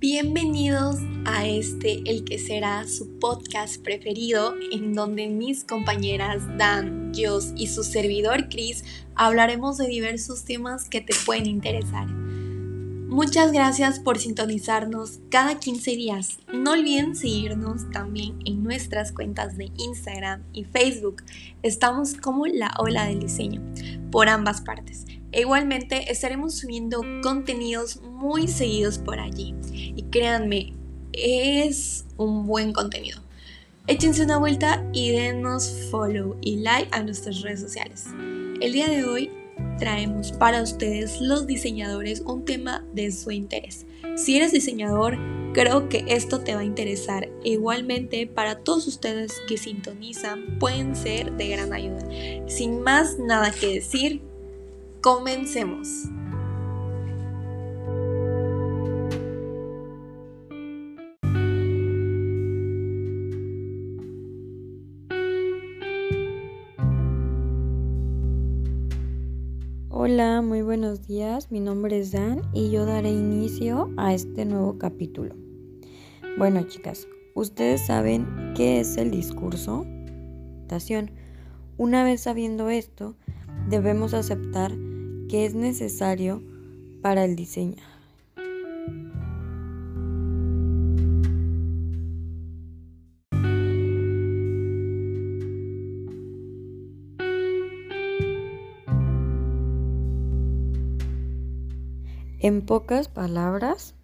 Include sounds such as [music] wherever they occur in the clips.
Bienvenidos a este, el que será su podcast preferido, en donde mis compañeras Dan, Jos y su servidor Chris hablaremos de diversos temas que te pueden interesar. Muchas gracias por sintonizarnos cada 15 días. No olviden seguirnos también en nuestras cuentas de Instagram y Facebook. Estamos como la ola del diseño por ambas partes. E igualmente estaremos subiendo contenidos muy seguidos por allí. Y créanme, es un buen contenido. Échense una vuelta y denos follow y like a nuestras redes sociales. El día de hoy traemos para ustedes los diseñadores un tema de su interés. Si eres diseñador, creo que esto te va a interesar. Igualmente, para todos ustedes que sintonizan, pueden ser de gran ayuda. Sin más nada que decir, comencemos. Hola, muy buenos días. Mi nombre es Dan y yo daré inicio a este nuevo capítulo. Bueno, chicas, ¿ustedes saben qué es el discurso? Una vez sabiendo esto, debemos aceptar que es necesario para el diseño. En pocas palabras,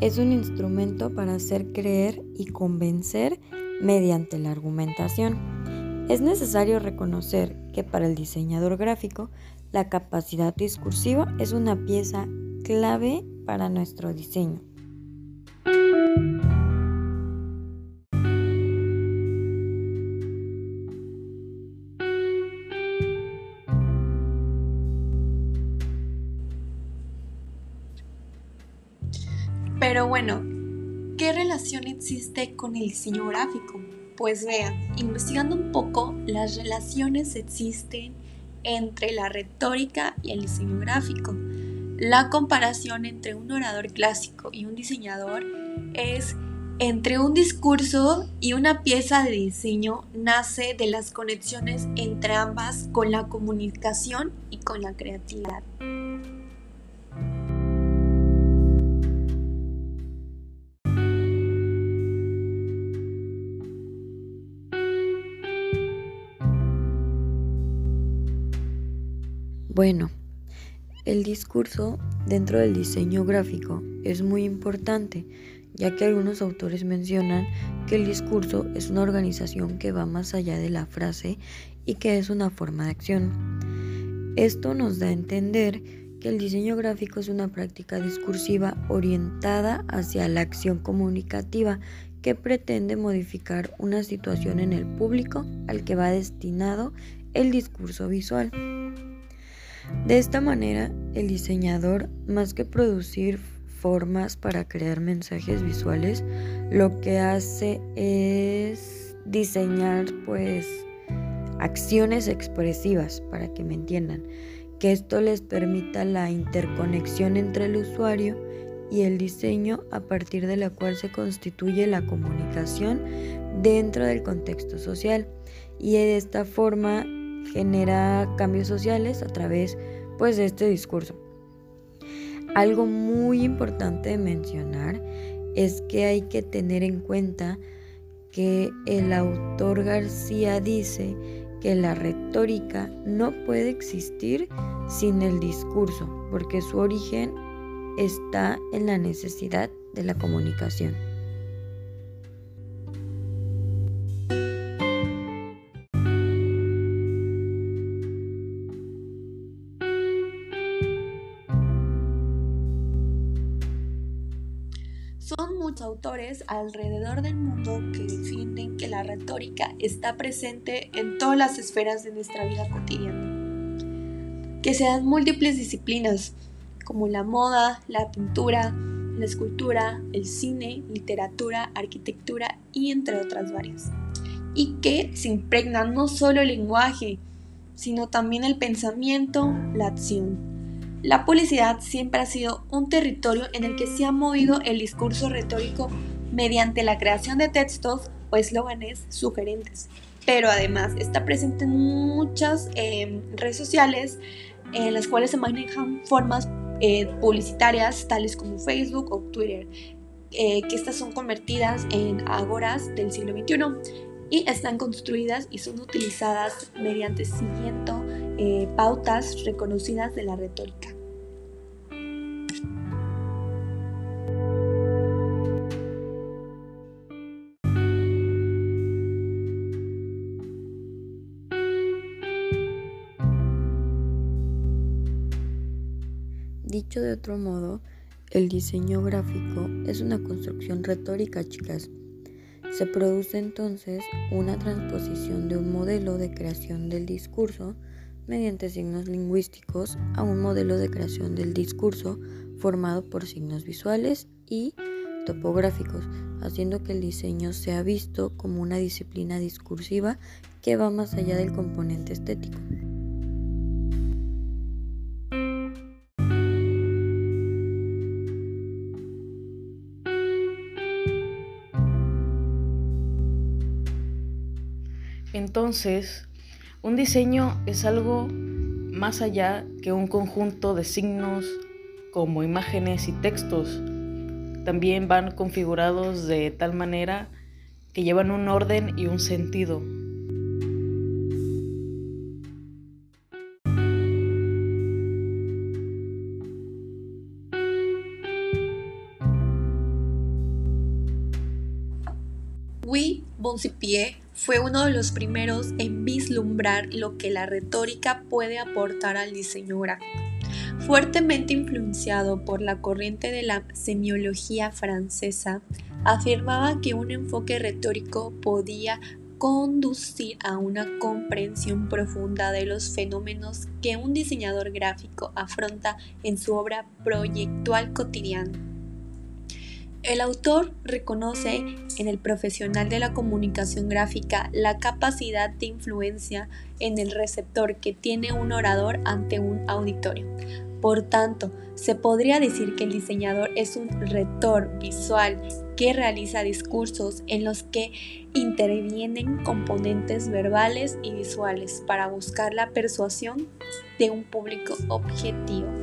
es un instrumento para hacer creer y convencer mediante la argumentación. Es necesario reconocer que para el diseñador gráfico la capacidad discursiva es una pieza clave para nuestro diseño. Pero bueno, ¿qué relación existe con el diseño gráfico? Pues vean, investigando un poco, las relaciones existen entre la retórica y el diseño gráfico. La comparación entre un orador clásico y un diseñador es entre un discurso y una pieza de diseño nace de las conexiones entre ambas con la comunicación y con la creatividad. Bueno, el discurso dentro del diseño gráfico es muy importante, ya que algunos autores mencionan que el discurso es una organización que va más allá de la frase y que es una forma de acción. Esto nos da a entender que el diseño gráfico es una práctica discursiva orientada hacia la acción comunicativa que pretende modificar una situación en el público al que va destinado el discurso visual. De esta manera, el diseñador, más que producir formas para crear mensajes visuales, lo que hace es diseñar pues acciones expresivas para que me entiendan, que esto les permita la interconexión entre el usuario y el diseño a partir de la cual se constituye la comunicación dentro del contexto social. Y de esta forma genera cambios sociales a través pues de este discurso. Algo muy importante de mencionar es que hay que tener en cuenta que el autor García dice que la retórica no puede existir sin el discurso, porque su origen está en la necesidad de la comunicación. Autores alrededor del mundo que defienden que la retórica está presente en todas las esferas de nuestra vida cotidiana. Que sean múltiples disciplinas como la moda, la pintura, la escultura, el cine, literatura, arquitectura y entre otras varias. Y que se impregnan no solo el lenguaje, sino también el pensamiento, la acción. La publicidad siempre ha sido un territorio en el que se ha movido el discurso retórico mediante la creación de textos o eslóganes sugerentes. Pero además está presente en muchas eh, redes sociales en las cuales se manejan formas eh, publicitarias tales como Facebook o Twitter, eh, que estas son convertidas en agoras del siglo XXI y están construidas y son utilizadas mediante siguiendo pautas reconocidas de la retórica. Dicho de otro modo, el diseño gráfico es una construcción retórica, chicas. Se produce entonces una transposición de un modelo de creación del discurso mediante signos lingüísticos a un modelo de creación del discurso formado por signos visuales y topográficos, haciendo que el diseño sea visto como una disciplina discursiva que va más allá del componente estético. Entonces, un diseño es algo más allá que un conjunto de signos como imágenes y textos. También van configurados de tal manera que llevan un orden y un sentido. Oui, Boncipié fue uno de los primeros en vislumbrar lo que la retórica puede aportar al diseño gráfico. Fuertemente influenciado por la corriente de la semiología francesa, afirmaba que un enfoque retórico podía conducir a una comprensión profunda de los fenómenos que un diseñador gráfico afronta en su obra proyectual cotidiana. El autor reconoce en el profesional de la comunicación gráfica la capacidad de influencia en el receptor que tiene un orador ante un auditorio. Por tanto, se podría decir que el diseñador es un retor visual que realiza discursos en los que intervienen componentes verbales y visuales para buscar la persuasión de un público objetivo.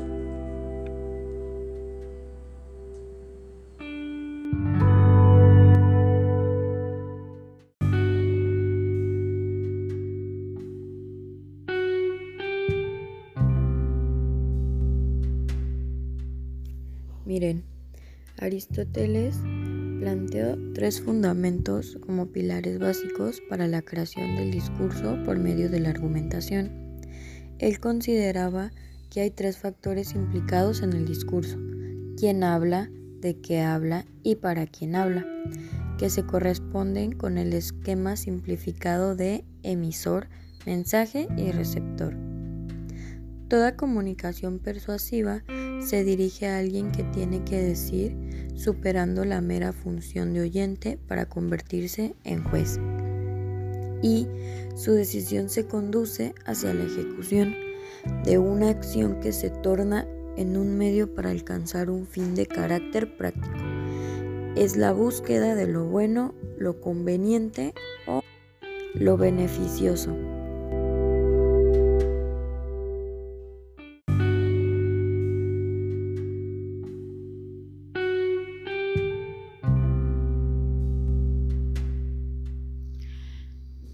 Miren, Aristóteles planteó tres fundamentos como pilares básicos para la creación del discurso por medio de la argumentación. Él consideraba que hay tres factores implicados en el discurso, quién habla, de qué habla y para quién habla, que se corresponden con el esquema simplificado de emisor, mensaje y receptor. Toda comunicación persuasiva se dirige a alguien que tiene que decir, superando la mera función de oyente para convertirse en juez. Y su decisión se conduce hacia la ejecución de una acción que se torna en un medio para alcanzar un fin de carácter práctico. Es la búsqueda de lo bueno, lo conveniente o lo beneficioso.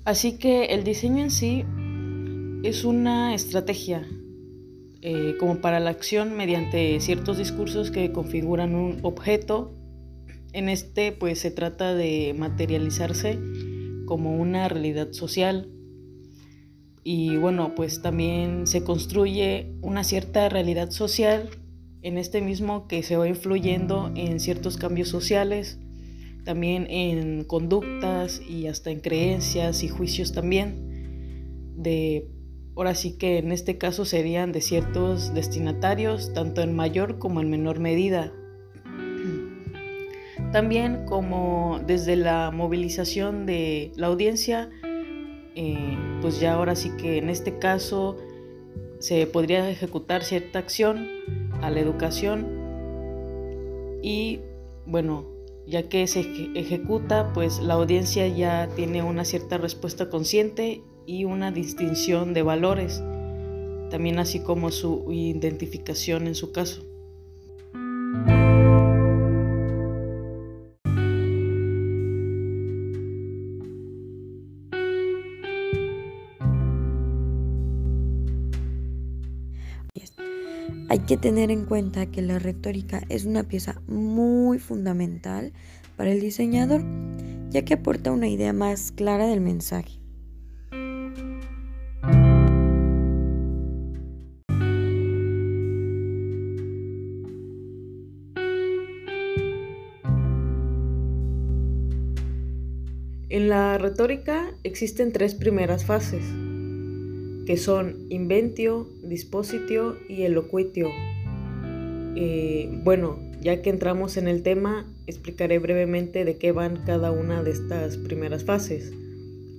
Así que el diseño en sí es una estrategia eh, como para la acción mediante ciertos discursos que configuran un objeto. En este pues se trata de materializarse como una realidad social y bueno pues también se construye una cierta realidad social en este mismo que se va influyendo en ciertos cambios sociales también en conductas y hasta en creencias y juicios también de ahora sí que en este caso serían de ciertos destinatarios tanto en mayor como en menor medida. También como desde la movilización de la audiencia eh, pues ya ahora sí que en este caso se podría ejecutar cierta acción a la educación y bueno, ya que se ejecuta, pues la audiencia ya tiene una cierta respuesta consciente y una distinción de valores, también así como su identificación en su caso. Que tener en cuenta que la retórica es una pieza muy fundamental para el diseñador, ya que aporta una idea más clara del mensaje. En la retórica existen tres primeras fases que son inventio, dispositio y elocuitio. Eh, bueno, ya que entramos en el tema, explicaré brevemente de qué van cada una de estas primeras fases.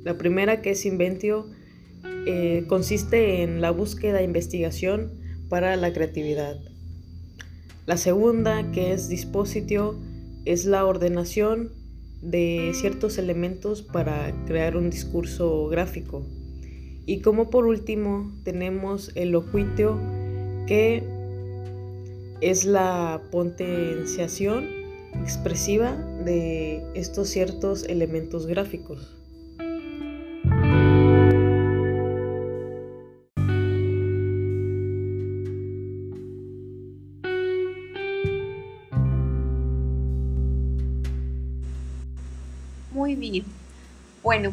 La primera, que es inventio, eh, consiste en la búsqueda e investigación para la creatividad. La segunda, que es dispositio, es la ordenación de ciertos elementos para crear un discurso gráfico. Y como por último tenemos el locuitio que es la potenciación expresiva de estos ciertos elementos gráficos. Muy bien. Bueno,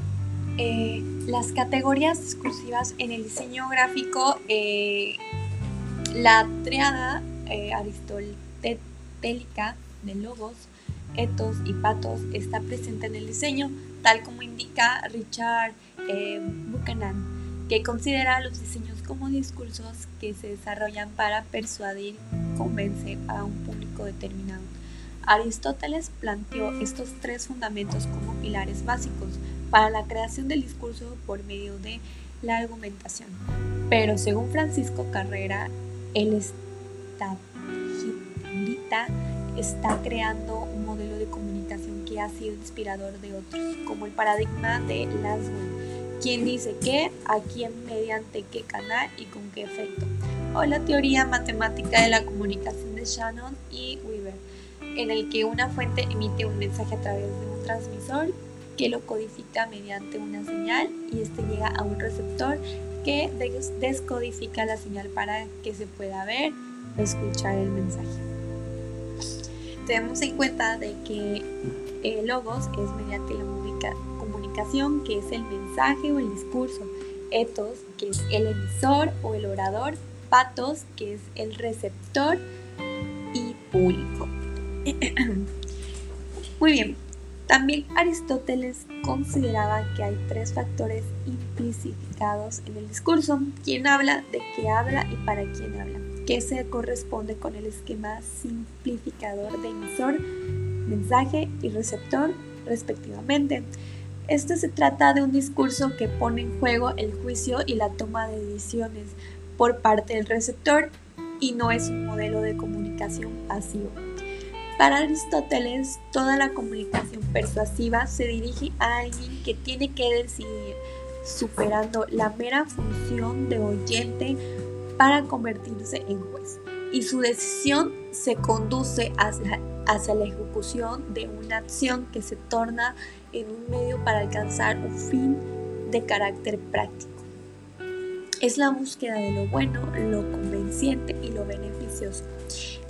eh, las categorías exclusivas en el diseño gráfico, eh, la triada eh, aristotélica de logos, etos y patos está presente en el diseño, tal como indica Richard Buchanan, que considera los diseños como discursos que se desarrollan para persuadir, convencer a un público determinado. Aristóteles planteó estos tres fundamentos como pilares básicos para la creación del discurso por medio de la argumentación. Pero según Francisco Carrera, el estadista está creando un modelo de comunicación que ha sido inspirador de otros, como el paradigma de Laswell, quien dice que, a quién, mediante qué canal y con qué efecto, o la teoría matemática de la comunicación de Shannon y Weaver, en el que una fuente emite un mensaje a través de un transmisor que lo codifica mediante una señal y este llega a un receptor que descodifica la señal para que se pueda ver o escuchar el mensaje. Tenemos en cuenta de que el logos es mediante la comunicación, que es el mensaje o el discurso, ethos, que es el emisor o el orador, patos, que es el receptor y público. [clears throat] Muy bien, también Aristóteles consideraba que hay tres factores implicificados en el discurso. ¿Quién habla? ¿De qué habla? ¿Y para quién habla? Que se corresponde con el esquema simplificador de emisor, mensaje y receptor, respectivamente. Esto se trata de un discurso que pone en juego el juicio y la toma de decisiones por parte del receptor y no es un modelo de comunicación pasivo. Para Aristóteles, toda la comunicación persuasiva se dirige a alguien que tiene que decidir, superando la mera función de oyente para convertirse en juez. Y su decisión se conduce hacia, hacia la ejecución de una acción que se torna en un medio para alcanzar un fin de carácter práctico. Es la búsqueda de lo bueno, lo convenciente y lo beneficioso.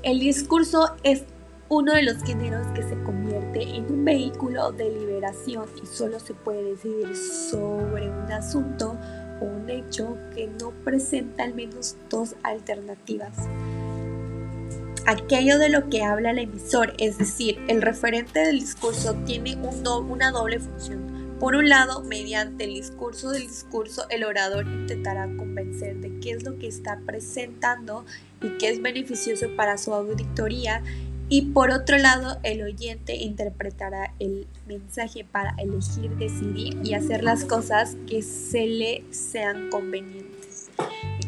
El discurso es uno de los géneros que se convierte en un vehículo de liberación y solo se puede decidir sobre un asunto o un hecho que no presenta al menos dos alternativas. Aquello de lo que habla el emisor, es decir, el referente del discurso, tiene una doble función. Por un lado, mediante el discurso del discurso, el orador intentará convencer de qué es lo que está presentando y qué es beneficioso para su auditoría y por otro lado, el oyente interpretará el mensaje para elegir, decidir y hacer las cosas que se le sean convenientes.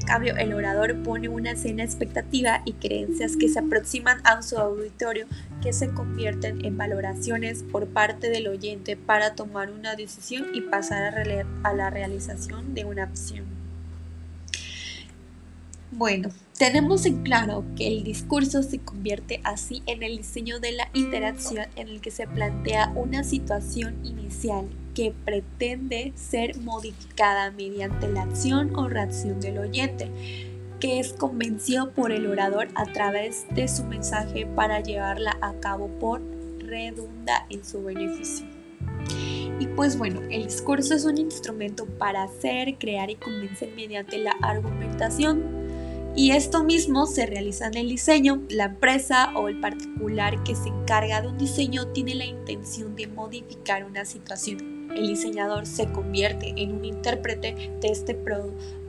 cambio, el orador pone una escena expectativa y creencias que se aproximan a su auditorio que se convierten en valoraciones por parte del oyente para tomar una decisión y pasar a, a la realización de una acción. Bueno, tenemos en claro que el discurso se convierte así en el diseño de la interacción en el que se plantea una situación inicial que pretende ser modificada mediante la acción o reacción del oyente, que es convencido por el orador a través de su mensaje para llevarla a cabo por redunda en su beneficio. Y pues bueno, el discurso es un instrumento para hacer, crear y convencer mediante la argumentación y esto mismo se realiza en el diseño. La empresa o el particular que se encarga de un diseño tiene la intención de modificar una situación. El diseñador se convierte en un intérprete de este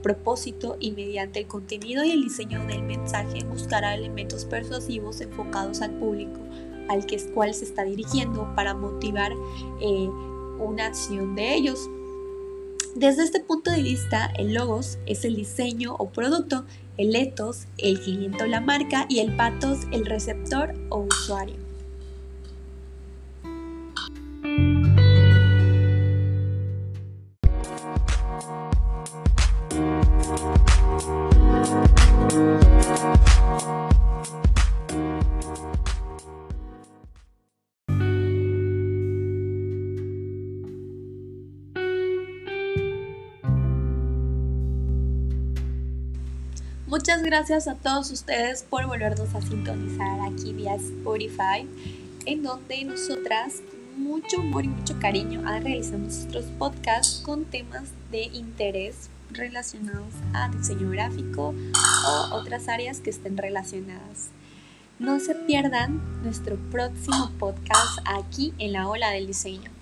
propósito y mediante el contenido y el diseño del mensaje buscará elementos persuasivos enfocados al público al que, cual se está dirigiendo para motivar eh, una acción de ellos. Desde este punto de vista, el logos es el diseño o producto el ethos, el cliente o la marca y el pathos, el receptor o usuario. Gracias a todos ustedes por volvernos a sintonizar aquí vía Spotify, en donde nosotras, mucho amor y mucho cariño, realizamos nuestros podcasts con temas de interés relacionados a diseño gráfico o otras áreas que estén relacionadas. No se pierdan nuestro próximo podcast aquí en la ola del diseño.